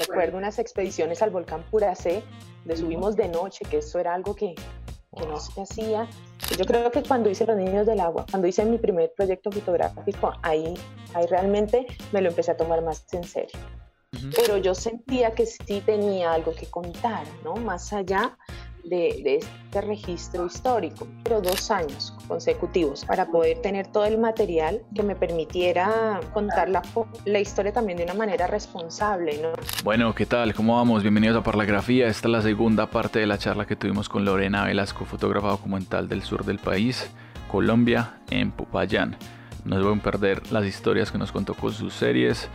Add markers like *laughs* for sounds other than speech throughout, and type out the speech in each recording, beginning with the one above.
recuerdo unas expediciones al volcán Puracé, donde subimos de noche, que eso era algo que, que no se hacía. Yo creo que cuando hice Los Niños del Agua, cuando hice mi primer proyecto fotográfico, ahí, ahí realmente me lo empecé a tomar más en serio. Pero yo sentía que sí tenía algo que contar, ¿no? Más allá de, este registro histórico, pero dos años consecutivos para poder tener todo el material que me permitiera contar la, la historia también de una manera responsable. ¿no? Bueno, ¿qué tal? ¿Cómo vamos? Bienvenidos a Parlagrafía. Esta es la segunda parte de la charla que tuvimos con Lorena Velasco, fotógrafa documental del sur del país, Colombia, en Popayán. No deben perder las historias que nos contó con sus series,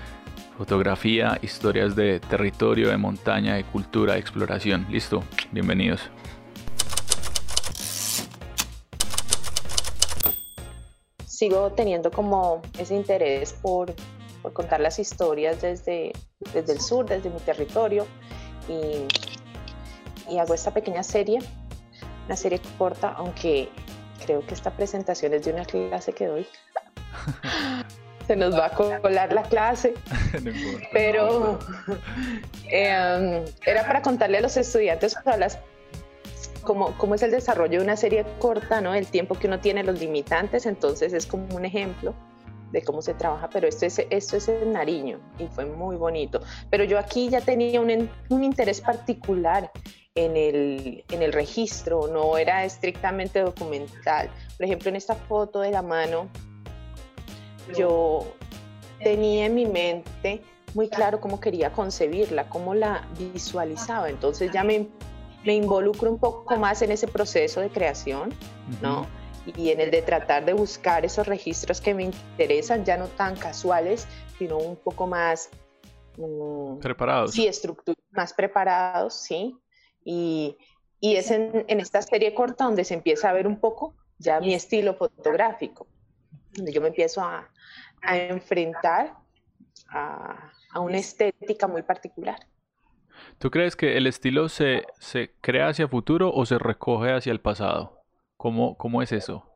fotografía, historias de territorio, de montaña, de cultura, de exploración. Listo, bienvenidos. Sigo teniendo como ese interés por, por contar las historias desde, desde el sur, desde mi territorio y, y hago esta pequeña serie, una serie corta, aunque creo que esta presentación es de una clase que doy. *laughs* se nos va a colar la clase. *laughs* Pero *laughs* em, era para contarle a los estudiantes cómo, cómo, es el desarrollo de una serie corta, ¿no? El tiempo que uno tiene, los limitantes, entonces es como un ejemplo de cómo se trabaja, pero esto es, esto es en Nariño y fue muy bonito. Pero yo aquí ya tenía un, un interés particular en el, en el registro, no era estrictamente documental. Por ejemplo, en esta foto de la mano yo tenía en mi mente muy claro cómo quería concebirla, cómo la visualizaba. Entonces ya me, me involucro un poco más en ese proceso de creación, ¿no? Y en el de tratar de buscar esos registros que me interesan, ya no tan casuales, sino un poco más... Mm, preparados. Sí, más preparados, sí. Y, y es en, en, esta serie corta donde se empieza a ver un poco ya mi estilo fotográfico, donde yo me empiezo a, a enfrentar a, una estética muy particular. ¿Tú crees que el estilo se, se, crea hacia futuro o se recoge hacia el pasado? ¿Cómo, cómo es eso?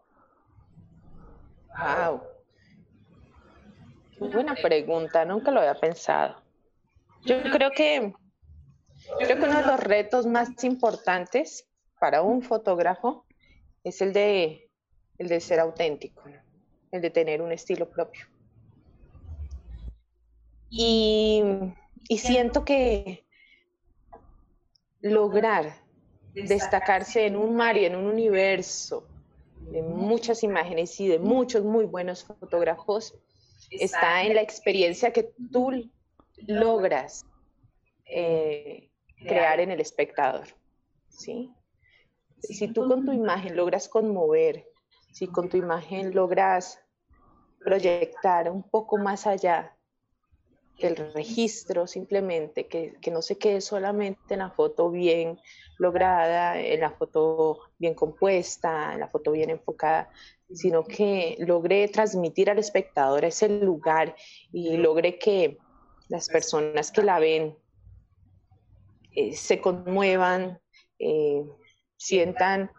Wow. Muy buena pregunta, nunca lo había pensado. Yo creo que creo que uno de los retos más importantes para un fotógrafo es el de el de ser auténtico, el de tener un estilo propio. Y, siento que lograr destacarse en un mar y en un universo de muchas imágenes y de muchos muy buenos fotógrafos está en la experiencia que tú logras eh, crear en el espectador. ¿sí? Si tú con tu imagen logras conmover, si con tu imagen logras proyectar un poco más allá el registro simplemente, que, no se quede solamente en la foto bien lograda, en la foto bien compuesta, en la foto bien enfocada, sino que logre transmitir al espectador ese lugar y logre que las personas que la ven eh, se conmuevan, eh, sientan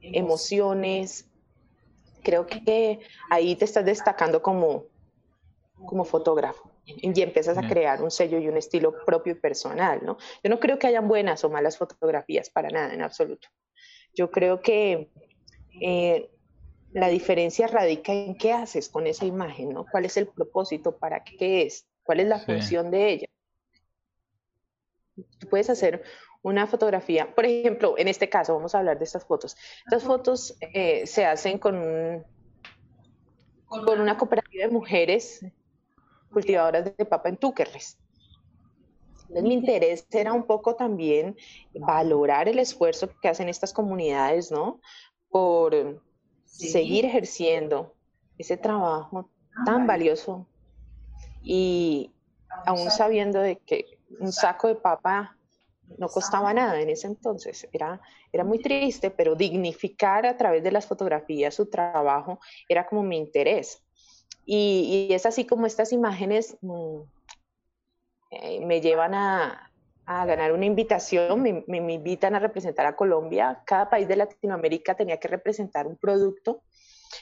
emociones. Creo que ahí te estás destacando como, como fotógrafo y empiezas a crear un sello y un estilo propio y personal, ¿no? Yo no creo que hayan buenas o malas fotografías, para nada, en absoluto. Yo creo que eh, la diferencia radica en qué haces con esa imagen, ¿no? ¿Cuál es el propósito? ¿Para qué es? ¿Cuál es la función de ella? Tú puedes hacer una fotografía, por ejemplo, en este caso vamos a hablar de estas fotos. Estas fotos eh, se hacen con, con una cooperativa de mujeres cultivadoras de papa en Túquerres. Entonces, mi interés era un poco también valorar el esfuerzo que hacen estas comunidades, ¿no? Por seguir ejerciendo ese trabajo tan valioso y aún sabiendo de que un saco de papa no costaba nada en ese entonces, era, era muy triste, pero dignificar a través de las fotografías su trabajo era como mi interés. Y, es así como estas imágenes mm, eh, me llevan a, ganar una invitación, me, me, invitan a representar a Colombia. Cada país de Latinoamérica tenía que representar un producto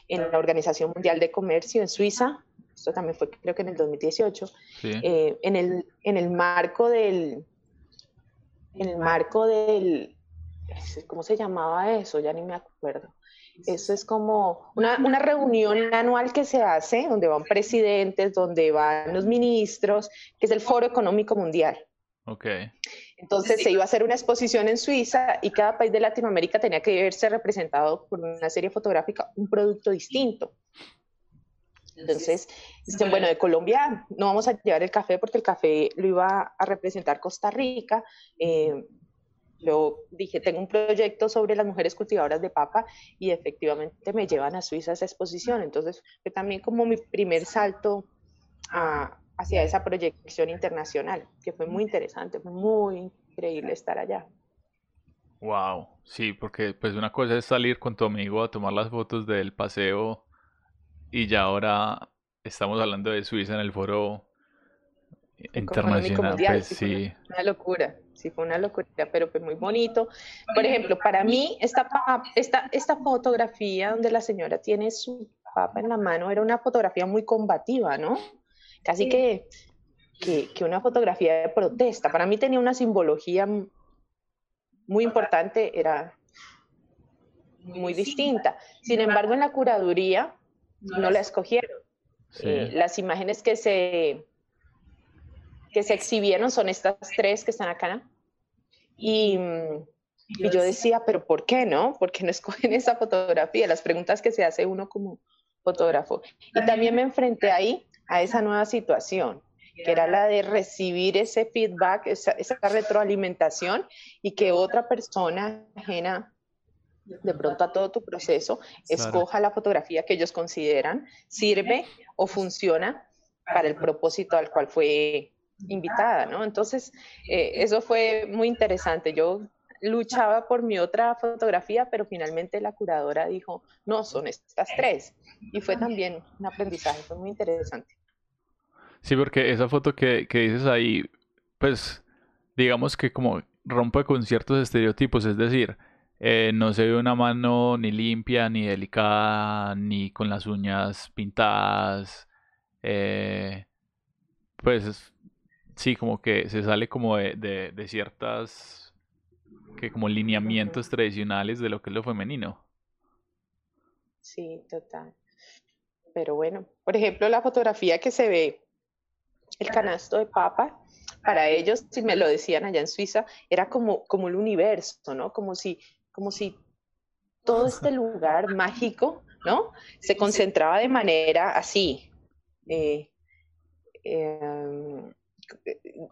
en la Organización Mundial de Comercio en Suiza. esto también fue creo que en el 2018, eh, en, el, en el marco del, en el marco del, ¿cómo se llamaba eso? Ya ni me acuerdo. Eso es como una, una, reunión anual que se hace, donde van presidentes, donde van los ministros, que es el Foro Económico Mundial. Ok. Entonces se iba a hacer una exposición en Suiza y cada país de Latinoamérica tenía que verse representado por una serie fotográfica, un producto distinto. Entonces, dicen, bueno, de Colombia no vamos a llevar el café porque el café lo iba a representar Costa Rica. Eh, yo dije, tengo un proyecto sobre las mujeres cultivadoras de papa y efectivamente me llevan a Suiza a esa exposición. Entonces, fue también como mi primer salto hacia esa proyección internacional, que fue muy interesante, fue muy increíble estar allá. Wow, sí, porque pues una cosa es salir con tu amigo a tomar las fotos del paseo y ya ahora estamos hablando de Suiza en el foro internacional. pues, sí. Una locura, sí, fue una locura, pero fue muy bonito. Por ejemplo, para mí, esta, esta, esta fotografía donde la señora tiene su papa en la mano era una fotografía muy combativa, ¿no? Casi que, que, que una fotografía de protesta. Para mí tenía una simbología muy importante, era muy distinta. Sin embargo, en la curaduría no la escogieron. Eh, las imágenes que se, que se exhibieron son estas tres que están acá. Y, y, yo decía, pero ¿por qué no? ¿Por qué no escogen esa fotografía? Las preguntas que se hace uno como fotógrafo. Y también me enfrenté ahí a esa nueva situación, que era la de recibir ese feedback, esa, esa retroalimentación y que otra persona ajena de pronto a todo tu proceso, escoja la fotografía que ellos consideran sirve o funciona para el propósito al cual fue invitada, ¿no? Entonces, eh, eso fue muy interesante. Yo luchaba por mi otra fotografía, pero finalmente la curadora dijo, no, son estas tres. Y fue también un aprendizaje, fue muy interesante. Sí, porque esa foto que, que dices ahí, pues, digamos que como rompe con ciertos estereotipos, es decir, eh, no se ve una mano ni limpia, ni delicada, ni con las uñas pintadas. Eh, pues sí, como que se sale como de, de, ciertas que como lineamientos tradicionales de lo que es lo femenino. Sí, total. Pero bueno, por ejemplo, la fotografía que se ve, el canasto de papa, para ellos, si me lo decían allá en Suiza, era como, como el universo, ¿no? Como si como si todo este lugar *laughs* mágico, ¿no? Se concentraba de manera así, eh, em,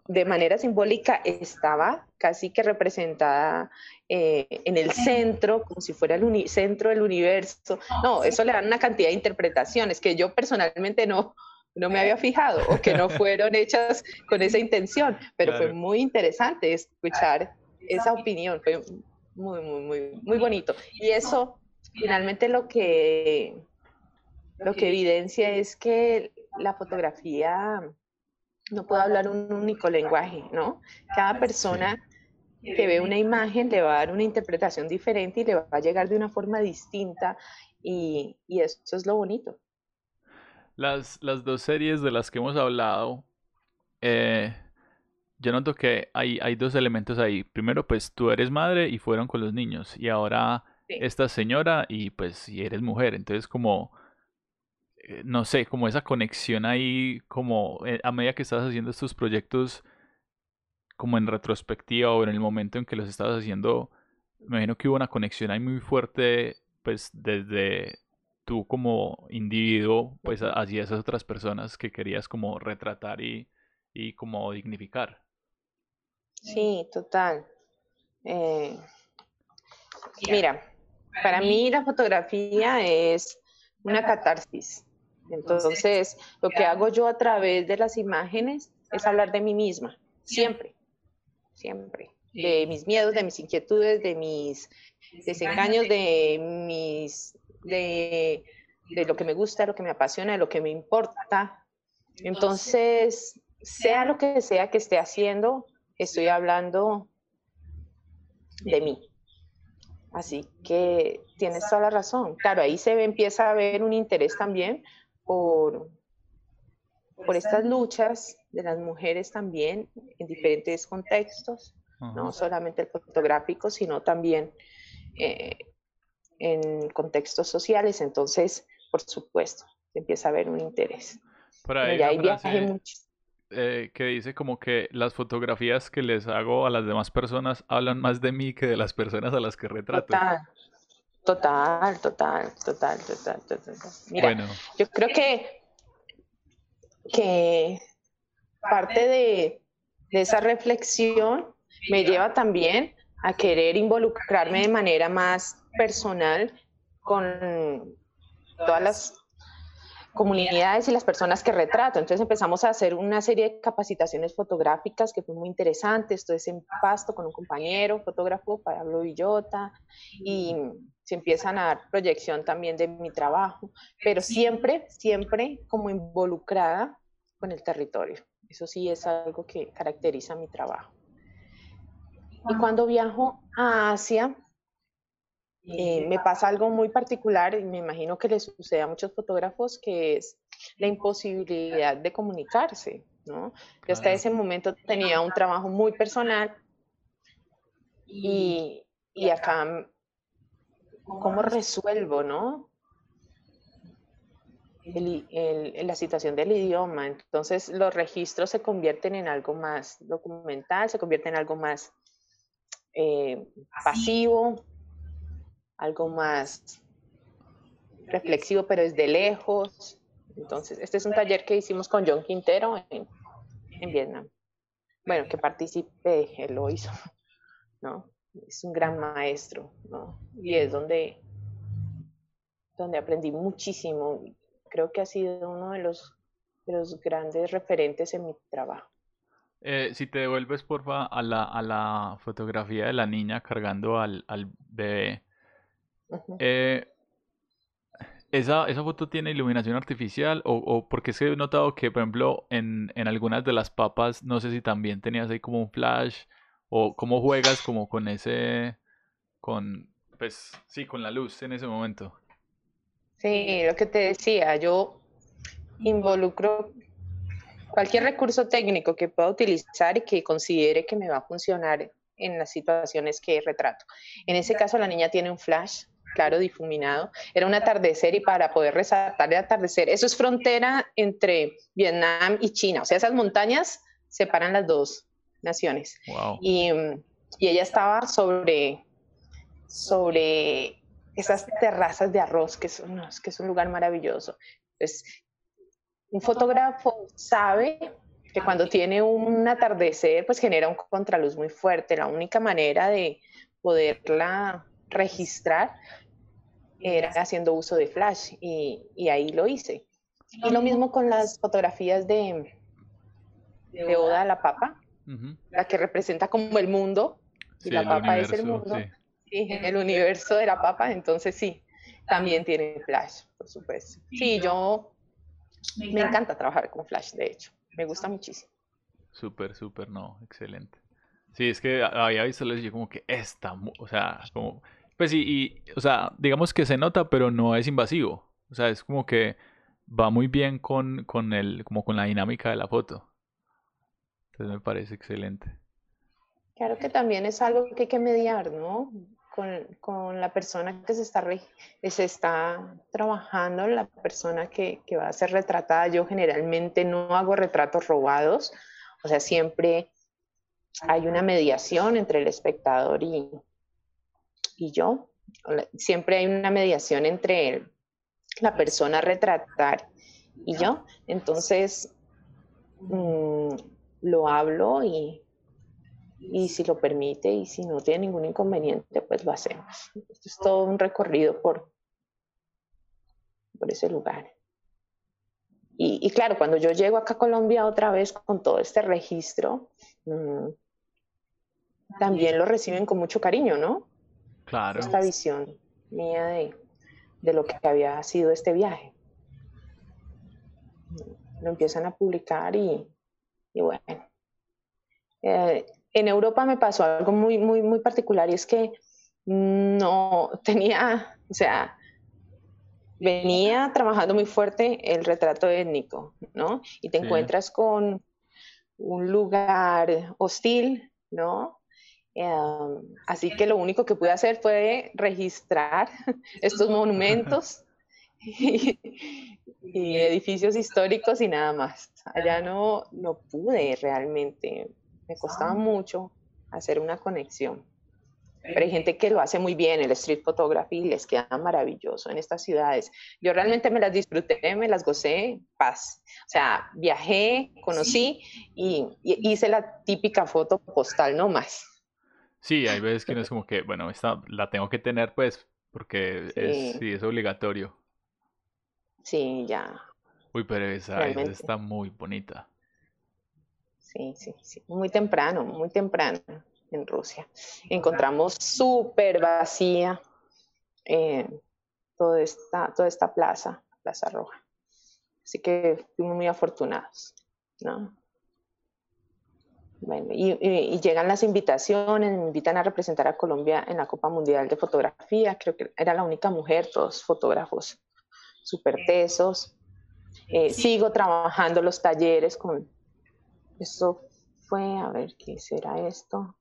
de manera simbólica estaba casi que representada eh, en el centro, como si fuera el centro del universo. No, eso le dan una cantidad de interpretaciones que yo personalmente no, no me había fijado o que no *laughs* fueron hechas con esa intención, pero fue muy interesante escuchar esa opinión, fue muy, muy, muy, muy bonito. Y eso finalmente lo que, lo que evidencia es que la fotografía no puede hablar un único lenguaje, ¿no? Cada persona que ve una imagen le va a dar una interpretación diferente y le va a llegar de una forma distinta y, y eso es lo bonito. Las, las dos series de las que hemos hablado, eh, yo noto que hay, hay dos elementos ahí. Primero, pues tú eres madre y fueron con los niños. Y ahora esta señora y pues si eres mujer. Entonces como, eh, no sé, como esa conexión ahí, como eh, a medida que estás haciendo estos proyectos, como en retrospectiva o en el momento en que los estabas haciendo, me imagino que hubo una conexión ahí muy fuerte, pues desde tú como individuo, pues hacia esas otras personas que querías como retratar y, y como dignificar. Sí, total. Eh, mira, para mí la fotografía es una catarsis. Entonces, lo que hago yo a través de las imágenes es hablar de mí misma, siempre, siempre. De mis miedos, de mis inquietudes, de mis desengaños, de mis, de, de lo que me gusta, lo que me apasiona, de lo que me importa. Entonces, sea lo que sea que esté haciendo, estoy hablando de mí. Así que tienes toda la razón. Claro, ahí se empieza a ver un interés también por, por estas luchas de las mujeres también en diferentes contextos, no solamente el fotográfico, sino también eh, en contextos sociales. Entonces, por supuesto, se empieza a ver un interés. Por ahí, hay viaje mucho. Eh, que dice como que las fotografías que les hago a las demás personas hablan más de mí que de las personas a las que retrato. Total, total, total, total, total. Mira, yo creo que, que parte de, de esa reflexión me lleva también a querer involucrarme de manera más personal con todas las comunidades y las personas que retrato. Entonces empezamos a hacer una serie de capacitaciones fotográficas que fue muy interesante. Esto es en Pasto con un compañero fotógrafo, Pablo Villota, y se empiezan a dar proyección también de mi trabajo, pero siempre, siempre como involucrada con el territorio. Eso sí es algo que caracteriza mi trabajo. Y cuando viajo a Asia, eh, me pasa algo muy particular y me imagino que le sucede a muchos fotógrafos, que es la imposibilidad de comunicarse, ¿no? Yo hasta ese momento tenía un trabajo muy personal y, y acá, ¿cómo resuelvo, no? la situación del idioma. Entonces los registros se convierten en algo más documental, se convierten en algo más eh, pasivo, algo más reflexivo, pero desde lejos. Entonces, este es un taller que hicimos con John Quintero en, en Vietnam. Bueno, que participé, él lo hizo, *laughs* ¿no? Es un gran maestro, ¿no? Y es donde, donde aprendí muchísimo. Creo que ha sido uno de los, de los grandes referentes en mi trabajo. Eh, si te devuelves, porfa, a la, a la fotografía de la niña cargando al, al bebé, eh, ¿esa, ¿Esa foto tiene iluminación artificial? O, o, porque es que he notado que, por ejemplo, en, en, algunas de las papas, no sé si también tenías ahí como un flash, o cómo juegas como con ese, con, pues, sí, con la luz en ese momento. Sí, lo que te decía, yo involucro cualquier recurso técnico que pueda utilizar y que considere que me va a funcionar en las situaciones que retrato. En ese caso, la niña tiene un flash claro, difuminado. Era un atardecer y para poder resaltar el atardecer, eso es frontera entre Vietnam y China, o sea, esas montañas separan las dos naciones. Y, y, ella estaba sobre, sobre esas terrazas de arroz, que, son, que es un lugar maravilloso. Entonces, un fotógrafo sabe que cuando tiene un atardecer, pues genera un contraluz muy fuerte. La única manera de poderla registrar era haciendo uso de flash y, y ahí lo hice. Y lo mismo con las fotografías de, de Oda a la Papa, la que representa como el mundo, y la Papa es el mundo, sí. el universo de la Papa, entonces sí, también tiene flash, por supuesto. Sí, yo me encanta trabajar con flash, de hecho, me gusta muchísimo. Súper, súper, no, excelente. Sí, es que había visto les como que esta, o sea, como pues sí, y, o sea, digamos que se nota, pero no es invasivo. O sea, es como que va muy bien con, con el, como con la dinámica de la foto. Entonces me parece excelente. Claro que también es algo que hay que mediar, ¿no? Con, con la persona que se está, está trabajando, la persona que, que va a ser retratada. Yo generalmente no hago retratos robados, o sea, siempre hay una mediación entre el espectador y, y yo. Siempre hay una mediación entre la persona a retratar y yo. Entonces, mm, lo hablo y, y si lo permite y si no tiene ningún inconveniente, pues lo hacemos. Esto es todo un recorrido por, por ese lugar. Y, claro, cuando yo llego acá a Colombia otra vez con todo este registro, mm, también lo reciben con mucho cariño, ¿no? Esta visión mía de, de lo que había sido este viaje. Lo empiezan a publicar y, y bueno. Eh, en Europa me pasó algo muy, muy, muy particular y es que no tenía, o sea, venía trabajando muy fuerte el retrato étnico, ¿no? Y te encuentras con un lugar hostil, ¿no? Em, así que lo único que pude hacer fue registrar *laughs* estos monumentos y, edificios históricos y nada más. Allá no, no pude realmente, me costaba mucho hacer una conexión. Pero hay gente que lo hace muy bien, el street photography les queda maravilloso en estas ciudades. Yo realmente me las disfruté, me las gocé, paz. O sea, viajé, conocí y, hice la típica foto postal, no más. Sí, hay veces que no es como que, bueno, esta la tengo que tener pues, porque es, sí, es obligatorio. Sí, ya. Uy, pero esa, esa está muy bonita. Sí, sí, sí. Muy temprano, muy temprano en Rusia. Encontramos súper vacía eh, toda, esta, toda esta plaza, Plaza Roja. Así que fuimos muy afortunados, ¿no? Bueno, y, llegan las invitaciones, me invitan a representar a Colombia en la Copa Mundial de Fotografía, creo que era la única mujer, todos fotógrafos súper tesos. Eh, sigo trabajando los talleres con, eso fue, a ver, ¿qué será esto?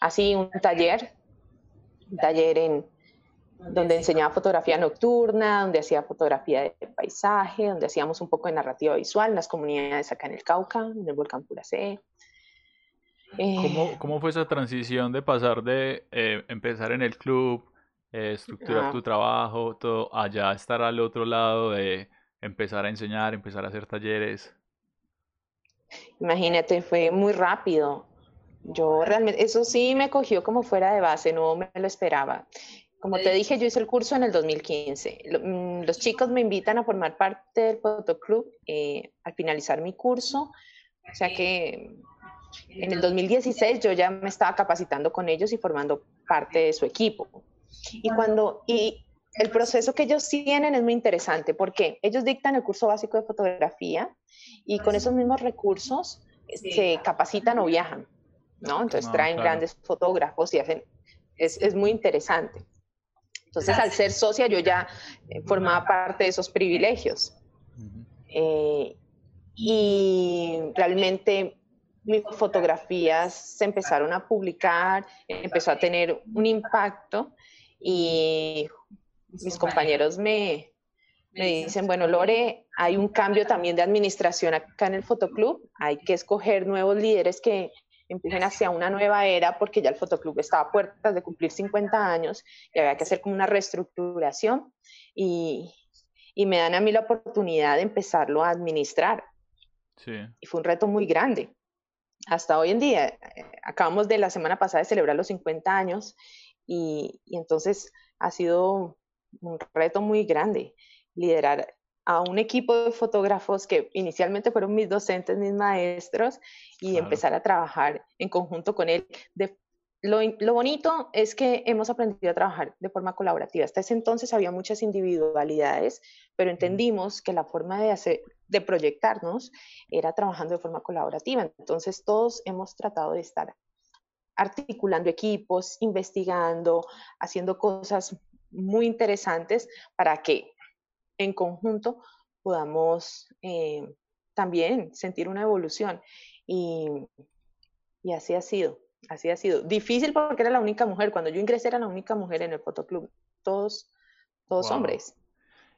así un taller, un taller en donde enseñaba fotografía nocturna, donde hacía fotografía de paisaje, donde hacíamos un poco de narrativa visual en las comunidades acá en el Cauca, en el volcán Puracé. ¿Cómo, ¿Cómo, fue esa transición de pasar de eh, empezar en el club, eh, estructurar ah. tu trabajo, todo, allá estar al otro lado de empezar a enseñar, empezar a hacer talleres? Imagínate, fue muy rápido. Yo realmente, eso sí me cogió como fuera de base, no me lo esperaba. Como te dije, yo hice el curso en el 2015. Mm, los chicos me invitan a formar parte del fotoclub eh, al finalizar mi curso. O sea que en el 2016 yo ya me estaba capacitando con ellos y formando parte de su equipo. Y cuando y el proceso que ellos tienen es muy interesante porque ellos dictan el curso básico de fotografía y con esos mismos recursos se capacitan o viajan. ¿no? Entonces traen grandes fotógrafos y hacen, es, es, muy interesante. Entonces, al ser socia, yo ya eh, formaba parte de esos privilegios. Eh, y realmente mis fotografías se empezaron a publicar, empezó a tener un impacto y mis compañeros me, me dicen, bueno, Lore, hay un cambio también de administración acá en el fotoclub, hay que escoger nuevos líderes que, empiecen hacia una nueva era porque ya el fotoclub estaba a puertas de cumplir 50 años y había que hacer como una reestructuración y, y me dan a mí la oportunidad de empezarlo a administrar. Sí. Y fue un reto muy grande. Hasta hoy en día, eh, acabamos de la semana pasada de celebrar los 50 años y, y entonces ha sido un reto muy grande liderar a un equipo de fotógrafos que inicialmente fueron mis docentes, mis maestros, y empezar a trabajar en conjunto con él. De, lo, lo, bonito es que hemos aprendido a trabajar de forma colaborativa. Hasta ese entonces había muchas individualidades, pero entendimos que la forma de, hacer, de proyectarnos era trabajando de forma colaborativa. Entonces todos hemos tratado de estar articulando equipos, investigando, haciendo cosas muy interesantes para que en conjunto podamos eh, también sentir una evolución. Y, y, así ha sido, así ha sido. Difícil porque era la única mujer. Cuando yo ingresé era la única mujer en el fotoclub. Todos, todos hombres.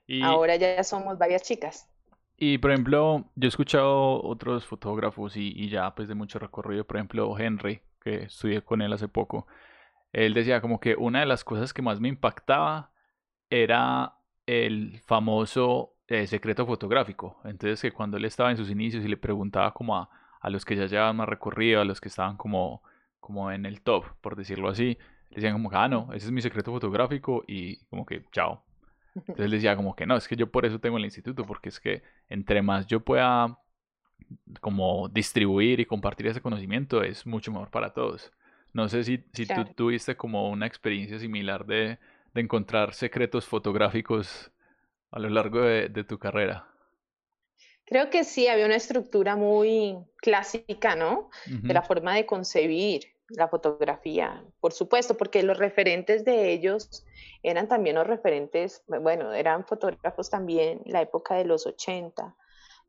Y, Ahora ya somos varias chicas. Y por ejemplo, yo he escuchado otros fotógrafos y, ya pues de mucho recorrido, por ejemplo Henry, que estudié con él hace poco. Él decía como que una de las cosas que más me impactaba era el famoso eh, secreto fotográfico. Entonces que cuando él estaba en sus inicios y le preguntaba como a, a los que ya llevaban más recorrido, a los que estaban como, como en el top, por decirlo así, decían como, ah, no, ese es mi secreto fotográfico y como que, chao. Entonces le decía como que no, es que yo por eso tengo el instituto, porque es que entre más yo pueda como distribuir y compartir ese conocimiento es mucho mejor para todos. No sé si, si tú tuviste como una experiencia similar de, de encontrar secretos fotográficos a lo largo de, tu carrera? Creo que sí, había una estructura muy clásica, ¿no? De la forma de concebir la fotografía, por supuesto, porque los referentes de ellos eran también los referentes, bueno, eran fotógrafos también la época de los 80,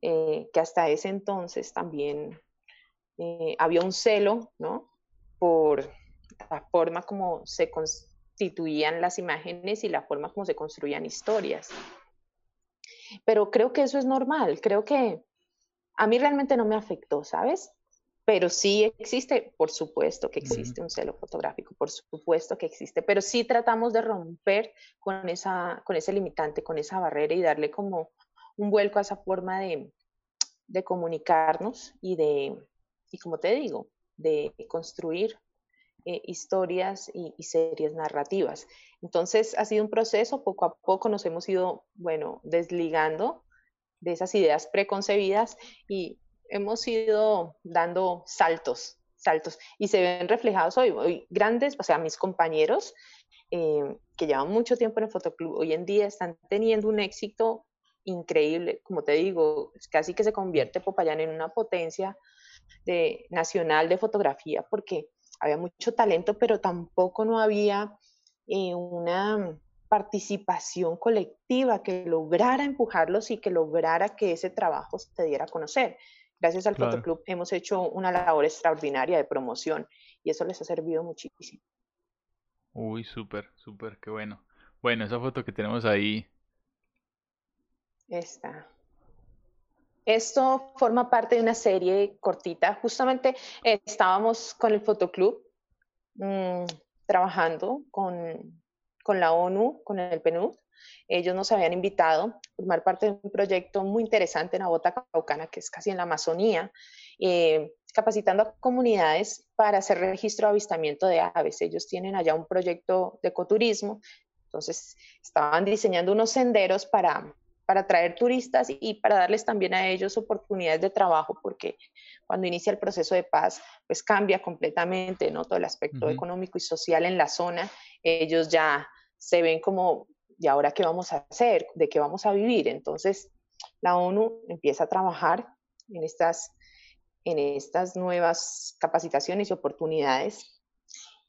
eh, que hasta ese entonces también eh, había un celo, ¿no? Por la forma como se constituían las imágenes y la forma como se construían historias. Pero creo que eso es normal, creo que a mí realmente no me afectó, ¿sabes? Pero sí existe, por supuesto que existe un celo fotográfico, por supuesto que existe, pero sí tratamos de romper con, esa, con ese limitante, con esa barrera y darle como un vuelco a esa forma de, de comunicarnos y de, y como te digo, de construir eh, historias y, y, series narrativas. Entonces ha sido un proceso, poco a poco nos hemos ido, bueno, desligando de esas ideas preconcebidas y hemos ido dando saltos, saltos, y se ven reflejados hoy, hoy grandes, o sea, mis compañeros eh, que llevan mucho tiempo en el fotoclub, hoy en día están teniendo un éxito increíble, como te digo, casi que se convierte Popayán en una potencia de, nacional de fotografía, porque había mucho talento, pero tampoco no había eh, una participación colectiva que lograra empujarlos y que lograra que ese trabajo se diera a conocer. Gracias al Fotoclub hemos hecho una labor extraordinaria de promoción y eso les ha servido muchísimo. Uy, súper, súper, qué bueno. Bueno, esa foto que tenemos ahí. Esta. Esto forma parte de una serie cortita. Justamente estábamos con el Fotoclub mmm, trabajando con, con, la ONU, con el PNUD, ellos nos habían invitado a formar parte de un proyecto muy interesante en la Bota Caucana, que es casi en la Amazonía, eh, capacitando a comunidades para hacer registro de avistamiento de aves. Ellos tienen allá un proyecto de ecoturismo, entonces estaban diseñando unos senderos para, para atraer turistas y para darles también a ellos oportunidades de trabajo, porque cuando inicia el proceso de paz, pues cambia completamente ¿no? todo el aspecto económico y social en la zona. Ellos ya se ven como ¿y ahora qué vamos a hacer? ¿De qué vamos a vivir? Entonces, la ONU empieza a trabajar en estas, en estas nuevas capacitaciones y oportunidades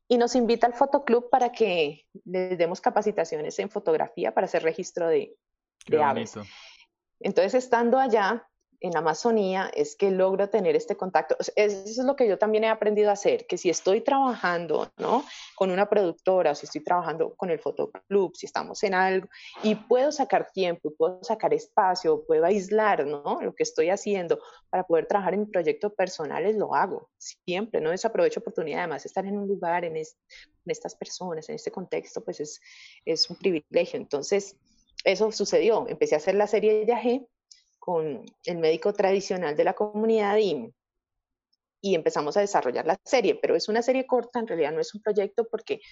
y nos invita al Fotoclub para que les demos capacitaciones en fotografía para hacer registro de, de aves. Entonces, estando allá, en Amazonía es que logro tener este contacto. Eso es lo que yo también he aprendido a hacer, que si estoy trabajando ¿no? con una productora, o si estoy trabajando con el fotoclub, si estamos en algo, y puedo sacar tiempo, puedo sacar espacio, puedo aislar ¿no? lo que estoy haciendo para poder trabajar en proyectos personales, lo hago siempre, no desaprovecho oportunidad. Además, estar en un lugar, en, estas personas, en este contexto, pues es, es un privilegio. Entonces, eso sucedió. Empecé a hacer la serie Yagé con el médico tradicional de la comunidad y, y empezamos a desarrollar la serie, pero es una serie corta, en realidad no es un proyecto porque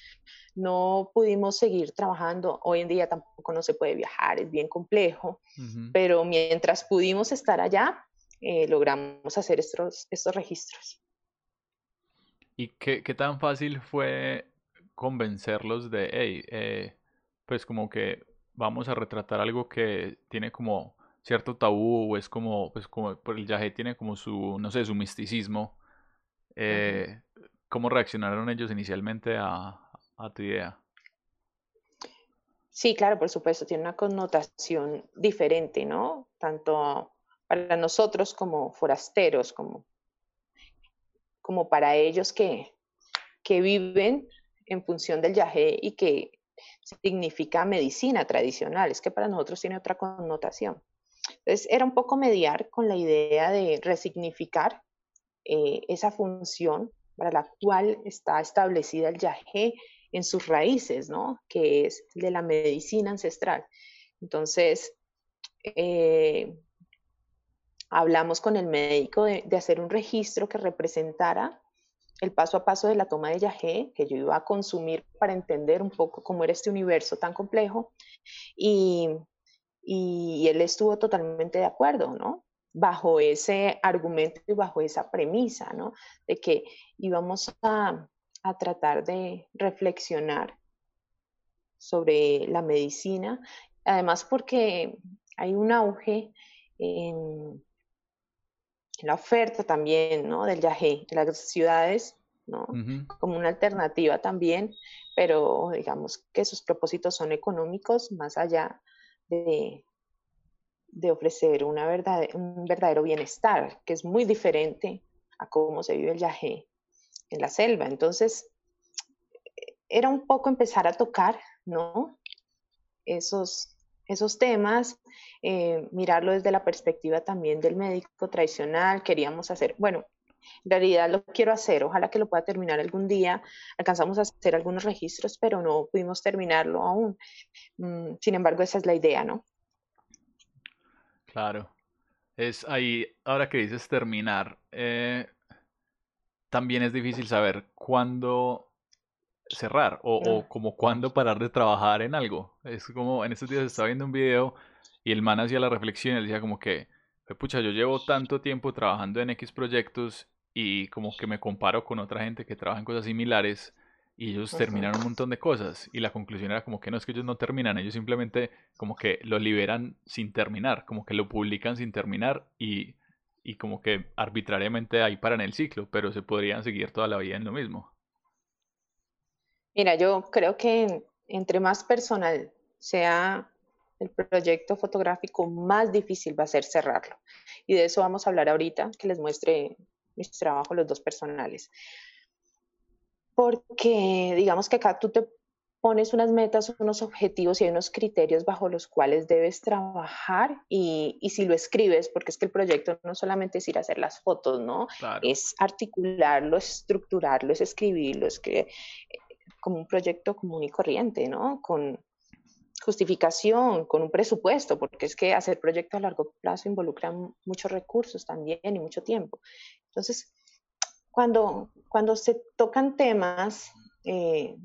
no pudimos seguir trabajando. Hoy en día tampoco no se puede viajar, es bien complejo, pero mientras pudimos estar allá, eh, logramos hacer estos, estos registros. ¿Y qué, qué, tan fácil fue convencerlos de, hey, eh, pues como que vamos a retratar algo que tiene como cierto tabú o es como, pues como por el yaje tiene como su, no sé, su misticismo. Eh, ¿Cómo reaccionaron ellos inicialmente a, tu idea? Sí, claro, por supuesto, tiene una connotación diferente, ¿no? Tanto para nosotros como forasteros, como, como para ellos que, que viven en función del yaje y que significa medicina tradicional, es que para nosotros tiene otra connotación. Entonces, era un poco mediar con la idea de resignificar eh, esa función para la cual está establecida el yagé en sus raíces, ¿no? Que es de la medicina ancestral. Entonces, eh, hablamos con el médico de, hacer un registro que representara el paso a paso de la toma de yagé que yo iba a consumir para entender un poco cómo era este universo tan complejo y, y él estuvo totalmente de acuerdo, ¿no? Bajo ese argumento y bajo esa premisa, ¿no? De que íbamos a, tratar de reflexionar sobre la medicina, además porque hay un auge en, la oferta también, ¿no? Del yagé. Las ciudades ¿no? Como una alternativa también, pero digamos que sus propósitos son económicos más allá de, ofrecer un verdadero bienestar, que es muy diferente a cómo se vive el yagé en la selva. Entonces, era un poco empezar a tocar, ¿no? Esos, esos temas, eh, mirarlo desde la perspectiva también del médico tradicional. Queríamos hacer, bueno, en realidad lo quiero hacer, ojalá que lo pueda terminar algún día. Alcanzamos a hacer algunos registros, pero no pudimos terminarlo aún. Mm, sin embargo, esa es la idea, ¿no? Claro. Es ahí, ahora que dices terminar, eh, también es difícil saber cuándo cerrar o, como cuándo parar de trabajar en algo. Es como en estos días estaba viendo un video y el man hacía la reflexión y él decía como que, pucha, yo llevo tanto tiempo trabajando en X proyectos y como que me comparo con otra gente que trabaja en cosas similares y ellos terminan un montón de cosas y la conclusión era como que no es que ellos no terminan, ellos simplemente como que lo liberan sin terminar, como que lo publican sin terminar y, y como que arbitrariamente ahí paran el ciclo, pero se podrían seguir toda la vida en lo mismo. Mira, yo creo que entre más personal sea el proyecto fotográfico, más difícil va a ser cerrarlo. Y de eso vamos a hablar ahorita, que les muestre mis trabajos, los dos personales. Porque digamos que acá tú te pones unas metas, unos objetivos y hay unos criterios bajo los cuales debes trabajar y, si lo escribes, porque es que el proyecto no solamente es ir a hacer las fotos, ¿no? Es articularlo, estructurarlo, es escribirlo, es que como un proyecto común y corriente, ¿no? Con justificación, con un presupuesto, porque es que hacer proyectos a largo plazo involucra muchos recursos también y mucho tiempo. Entonces, cuando, cuando se tocan temas eh,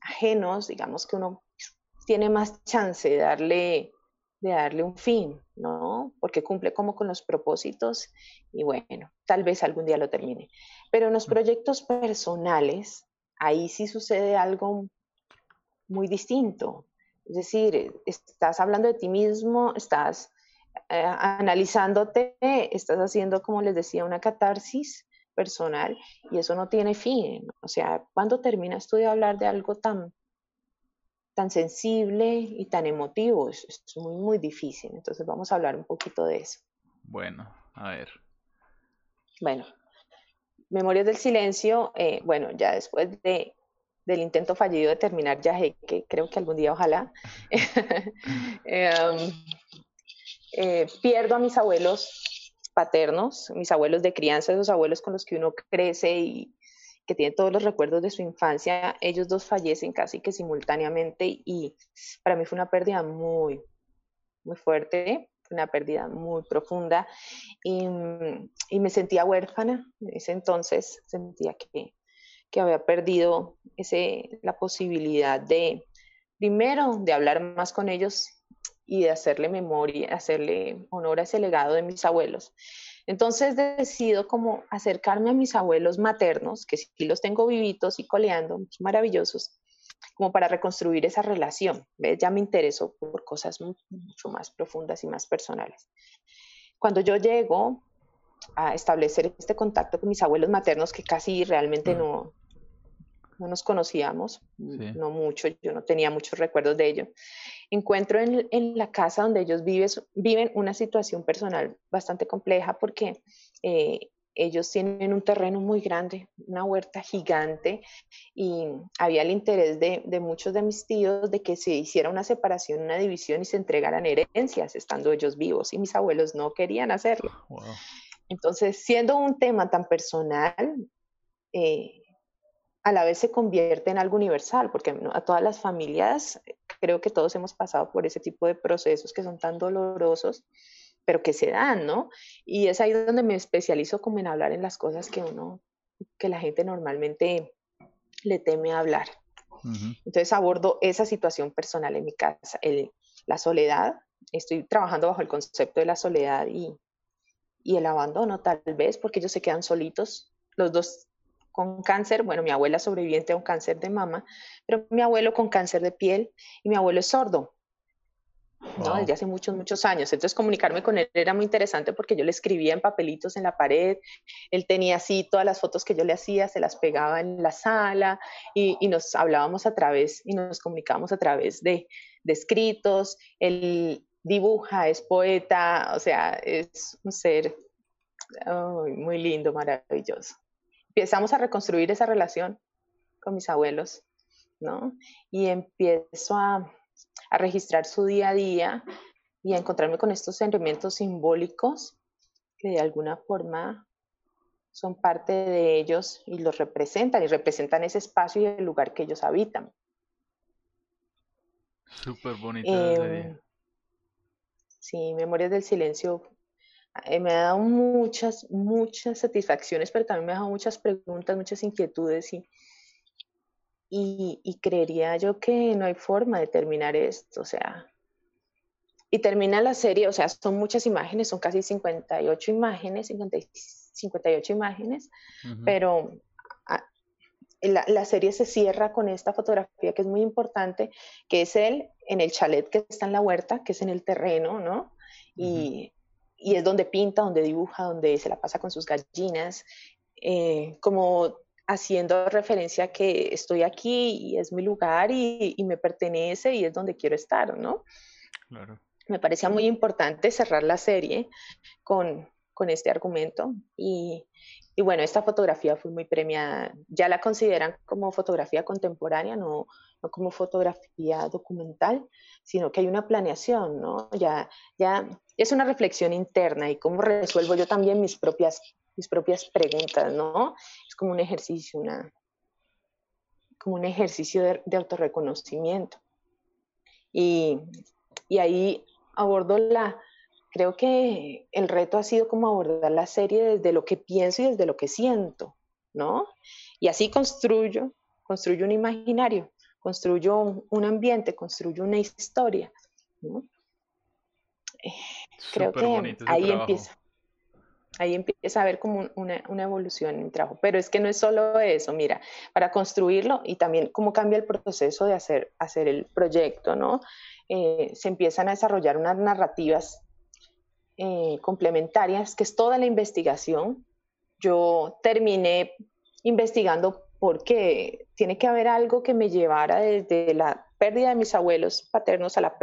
ajenos, digamos que uno tiene más chance de darle, de darle un fin, ¿no? Porque cumple como con los propósitos y bueno, tal vez algún día lo termine. Pero en los proyectos personales, ahí sí sucede algo muy distinto. Es decir, estás hablando de ti mismo, estás eh, analizándote, estás haciendo, como les decía, una catarsis personal y eso no tiene fin. O sea, ¿cuándo terminas tú de hablar de algo tan, tan sensible y tan emotivo? Es, es muy, muy difícil. Entonces vamos a hablar un poquito de eso. Bueno, a ver. Bueno, Memorias del Silencio, eh, bueno, ya después de, del intento fallido de terminar ya que creo que algún día ojalá, *laughs* em, eh, pierdo a mis abuelos paternos, mis abuelos de crianza, esos abuelos con los que uno crece y que tiene todos los recuerdos de su infancia, ellos dos fallecen casi que simultáneamente y para mí fue una pérdida muy, muy fuerte, una pérdida muy profunda y, me sentía huérfana. En ese entonces sentía que, que había perdido la posibilidad de, primero, de hablar más con ellos y de hacerle memoria, hacerle honor a ese legado de mis abuelos. Entonces decido como acercarme a mis abuelos maternos, que sí los tengo vivitos y coleando, maravillosos, como para reconstruir esa relación. Ya me interesó por cosas mucho más profundas y más personales. Cuando yo llego a establecer este contacto con mis abuelos maternos, que casi realmente mm. no, no nos conocíamos, no mucho, yo no tenía muchos recuerdos de ello. Encuentro en, en la casa donde ellos viven una situación personal bastante compleja porque eh, ellos tienen un terreno muy grande, una huerta gigante y había el interés de, de, muchos de mis tíos de que se hiciera una separación, una división y se entregaran herencias estando ellos vivos y mis abuelos no querían hacerlo. Entonces, siendo un tema tan personal, eh, a la vez se convierte en algo universal, porque a todas las familias, creo que todos hemos pasado por ese tipo de procesos que son tan dolorosos, pero que se dan, ¿no? Y es ahí donde me especializo como en hablar en las cosas que uno, que la gente normalmente le teme hablar. Entonces abordo esa situación personal en mi casa, el, la soledad, estoy trabajando bajo el concepto de la soledad y, y el abandono tal vez, porque ellos se quedan solitos, los dos con cáncer, bueno, mi abuela sobreviviente a un cáncer de mama, pero mi abuelo con cáncer de piel y mi abuelo es sordo. ¿no? Desde hace muchos, muchos años. Entonces comunicarme con él era muy interesante porque yo le escribía en papelitos en la pared, él tenía así todas las fotos que yo le hacía, se las pegaba en la sala y, nos hablábamos a través y nos comunicábamos a través de, de escritos. Él dibuja, es poeta, o sea, es un ser muy lindo, maravilloso. Empezamos a reconstruir esa relación con mis abuelos, ¿no? Y empiezo a a registrar su día a día y a encontrarme con estos elementos simbólicos que de alguna forma son parte de ellos y los representan y representan ese espacio y el lugar que ellos habitan. Súper bonita eh, Sí, Memorias del Silencio eh, me ha dado muchas, muchas satisfacciones, pero también me ha dado muchas preguntas, muchas inquietudes y, y, creería yo que no hay forma de terminar esto, o sea, y termina la serie, o sea, son muchas imágenes, son casi 58 imágenes, 58 imágenes, pero la, la, serie se cierra con esta fotografía que es muy importante, que es él en el chalet que está en la huerta, que es en el terreno, ¿no? Y, y es donde pinta, donde dibuja, donde se la pasa con sus gallinas, eh, como haciendo referencia a que estoy aquí y es mi lugar y, me pertenece y es donde quiero estar, ¿no? Claro. Me parecía muy importante cerrar la serie con, con este argumento y, y, bueno, esta fotografía fue muy premiada. Ya la consideran como fotografía contemporánea, no, no como fotografía documental, sino que hay una planeación, ¿no? Ya, ya es una reflexión interna y cómo resuelvo yo también mis propias mis propias preguntas, ¿no? Es como un ejercicio, una, como un ejercicio de, autorreconocimiento. Y, y, ahí abordo la, creo que el reto ha sido como abordar la serie desde lo que pienso y desde lo que siento, ¿no? Y así construyo, construyo un imaginario, construyo un, ambiente, construyo una historia, ¿no? Eh, creo que ahí empieza ahí empieza a haber como una, una, evolución en el trabajo. Pero es que no es solo eso, mira, para construirlo y también cómo cambia el proceso de hacer, hacer el proyecto, ¿no? Eh, se empiezan a desarrollar unas narrativas eh, complementarias, que es toda la investigación. Yo terminé investigando porque tiene que haber algo que me llevara desde la pérdida de mis abuelos paternos a, la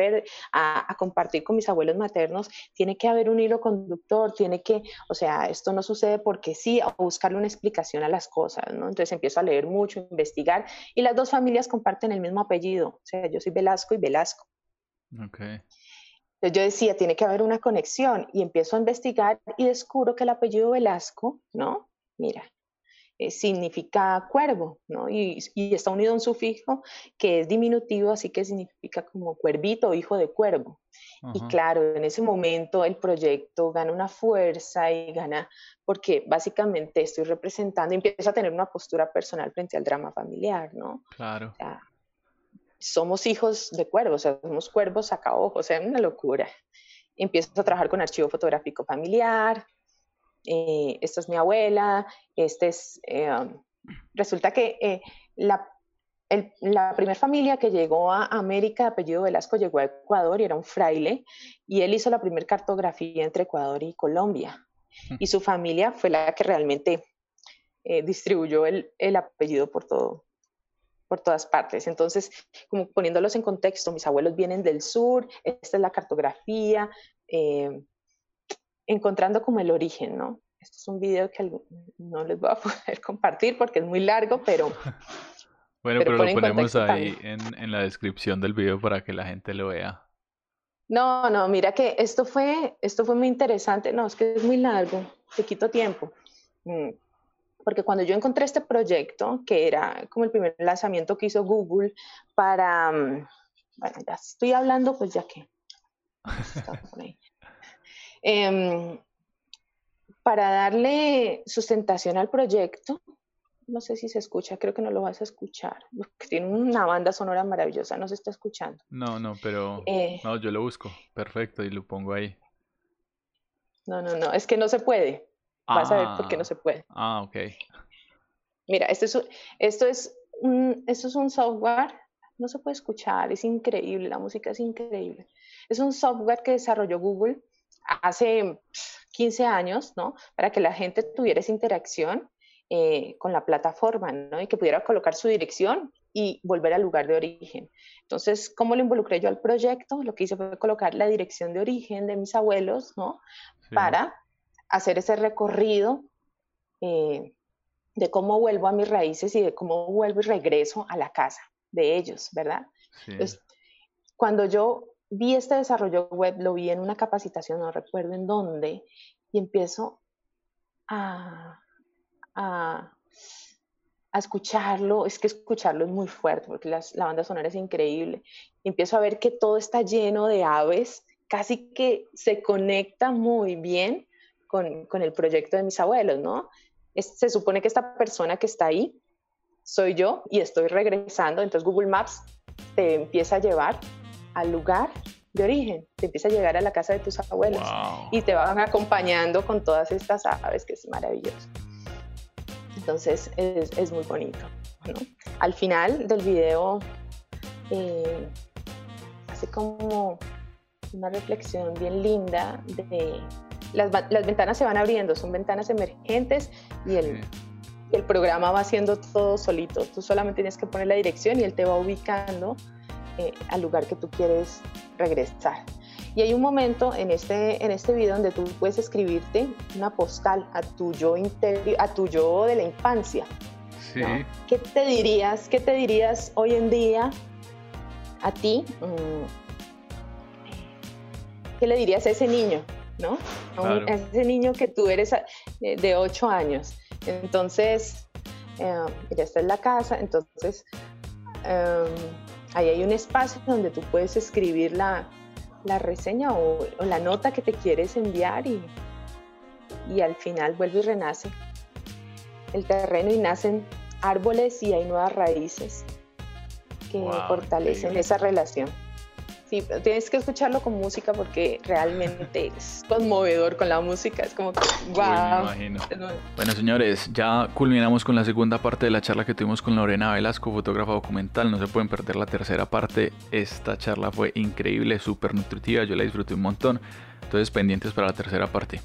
a, compartir con mis abuelos maternos, tiene que haber un hilo conductor, tiene que, o sea, esto no sucede porque sí, o buscarle una explicación a las cosas, ¿no? Entonces empiezo a leer mucho, investigar, y las dos familias comparten el mismo apellido, o sea, yo soy Velasco y Velasco. Okay. Entonces yo decía, tiene que haber una conexión, y empiezo a investigar y descubro que el apellido Velasco, ¿no? Mira, eh, significa cuervo, ¿no? Y, está unido a un sufijo que es diminutivo, así que significa como cuervito, hijo de cuervo. Y claro, en ese momento el proyecto gana una fuerza y gana, porque básicamente estoy representando, empiezo a tener una postura personal frente al drama familiar, ¿no? Claro. Somos hijos de cuervos, o sea, somos cuervos saca ojos, o sea, una locura. Empiezo a trabajar con archivo fotográfico familiar, eh, esta es mi abuela, este es, eh, resulta que eh, la, la primera familia que llegó a América de apellido Velasco llegó a Ecuador y era un fraile, y él hizo la primera cartografía entre Ecuador y Colombia. Y su familia fue la que realmente distribuyó el, el, apellido por todo, por todas partes. Entonces, como poniéndolos en contexto, mis abuelos vienen del sur, esta es la cartografía, encontrando como el origen, ¿no? Este es un video que no les voy a *laughs* poder compartir porque es muy largo, pero... *laughs* bueno, pero, lo ponemos ahí en, la descripción del video para que la gente lo vea. No, no, mira que esto fue, esto fue muy interesante. No, es que es muy largo, te quito tiempo. Mm, porque cuando yo encontré este proyecto, que era como el primer lanzamiento que hizo Google para, mm, bueno, ya estoy hablando, pues ya que *laughs* Em, para darle sustentación al proyecto, no sé si se escucha, creo que no lo vas a escuchar, porque tiene una banda sonora maravillosa, no se está escuchando. No, no, pero eh. no, yo lo busco, perfecto, y lo pongo ahí. No, no, no, es que no se puede. Vas a ver por qué no ah, se puede. Ah, ok. Mira, esto es, esto es, un, esto es un software no se puede escuchar, es increíble, la música es increíble. Es un software que desarrolló Google hace 15 años, ¿no? Para que la gente tuviera esa interacción eh, con la plataforma, ¿no? Y que pudiera colocar su dirección y volver al lugar de origen. Entonces, ¿cómo lo involucré yo al proyecto? Lo que hice fue colocar la dirección de origen de mis abuelos, ¿no? Para hacer ese recorrido eh, de cómo vuelvo a mis raíces y de cómo vuelvo y regreso a la casa de ellos, ¿verdad? Entonces, cuando yo vi este desarrollo web, lo vi en una capacitación, no recuerdo en dónde, y empiezo a, a, escucharlo, es que escucharlo es muy fuerte, porque la banda sonora es increíble, y empiezo a ver que todo está lleno de aves, casi que se conecta muy bien con, con el proyecto de mis abuelos, ¿no? se supone que esta persona que está ahí soy yo y estoy regresando, entonces Google Maps te empieza a llevar al lugar de origen, te empieza a llegar a la casa de tus abuelos y te van acompañando con todas estas aves, que es maravilloso. Entonces es, muy bonito. Al final del video eh, hace como una reflexión bien linda de las, las, ventanas se van abriendo, son ventanas emergentes y el, el programa va haciendo todo solito. Tú solamente tienes que poner la dirección y él te va ubicando eh, al lugar que tú quieres regresar. Y hay un momento en este, en este video donde tú puedes escribirte una postal a tu yo, a tu yo de la infancia. Sí. ¿Qué te dirías, qué te dirías hoy en día a ti? Mm, ¿Qué le dirías a ese niño? ¿No? A ese niño que tú eres eh, de 8 años. Entonces, eh, ya está en la casa, entonces em, ahí hay un espacio donde tú puedes escribir la, reseña o, la nota que te quieres enviar y, y al final vuelve y renace el terreno y nacen árboles y hay nuevas raíces que fortalecen esa relación. Sí, tienes que escucharlo con música porque realmente *laughs* es conmovedor con la música. Es como que, wow. Bueno, señores, ya culminamos con la segunda parte de la charla que tuvimos con Lorena Velasco, fotógrafa documental. No se pueden perder la tercera parte. Esta charla fue increíble, súper nutritiva. Yo la disfruté un montón. Entonces, pendientes para la tercera parte.